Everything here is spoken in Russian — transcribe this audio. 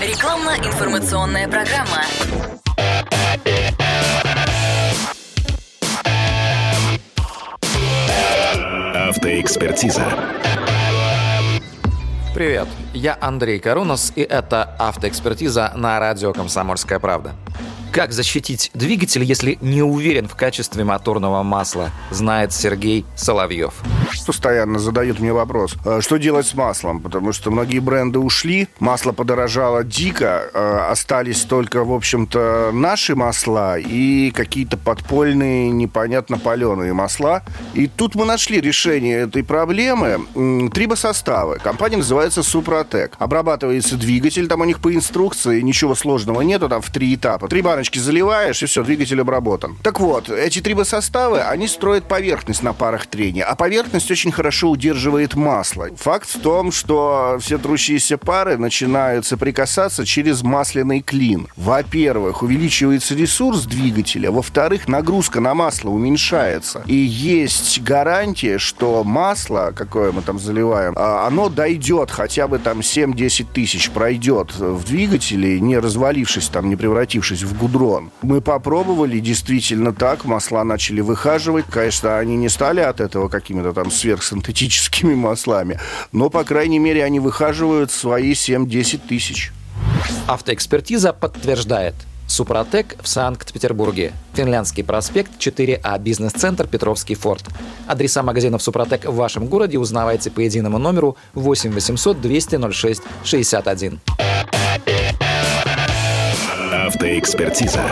Рекламно-информационная программа. Автоэкспертиза. Привет, я Андрей Карунос, и это автоэкспертиза на радио «Комсомольская правда». Как защитить двигатель, если не уверен в качестве моторного масла, знает Сергей Соловьев. Постоянно задают мне вопрос, э, что делать с маслом, потому что многие бренды ушли, масло подорожало дико, э, остались только, в общем-то, наши масла и какие-то подпольные, непонятно паленые масла. И тут мы нашли решение этой проблемы. Трибосоставы. Компания называется Супротек. Обрабатывается двигатель, там у них по инструкции ничего сложного нету, там в три этапа. Три баночки заливаешь, и все, двигатель обработан. Так вот, эти трибосоставы, они строят поверхность на парах трения, а поверхность очень хорошо удерживает масло. Факт в том, что все трущиеся пары начинают соприкасаться через масляный клин. Во-первых, увеличивается ресурс двигателя, во-вторых, нагрузка на масло уменьшается. И есть гарантия, что масло, какое мы там заливаем, а, оно дойдет хотя бы там 7-10 тысяч, пройдет в двигателе, не развалившись там, не превратившись в гуд гудрон. Мы попробовали, действительно так, масла начали выхаживать. Конечно, они не стали от этого какими-то там сверхсинтетическими маслами, но, по крайней мере, они выхаживают свои 7-10 тысяч. Автоэкспертиза подтверждает. Супротек в Санкт-Петербурге. Финляндский проспект 4А, бизнес-центр Петровский форт. Адреса магазинов Супротек в вашем городе узнавайте по единому номеру 8 800 200 06 61. Автоэкспертиза.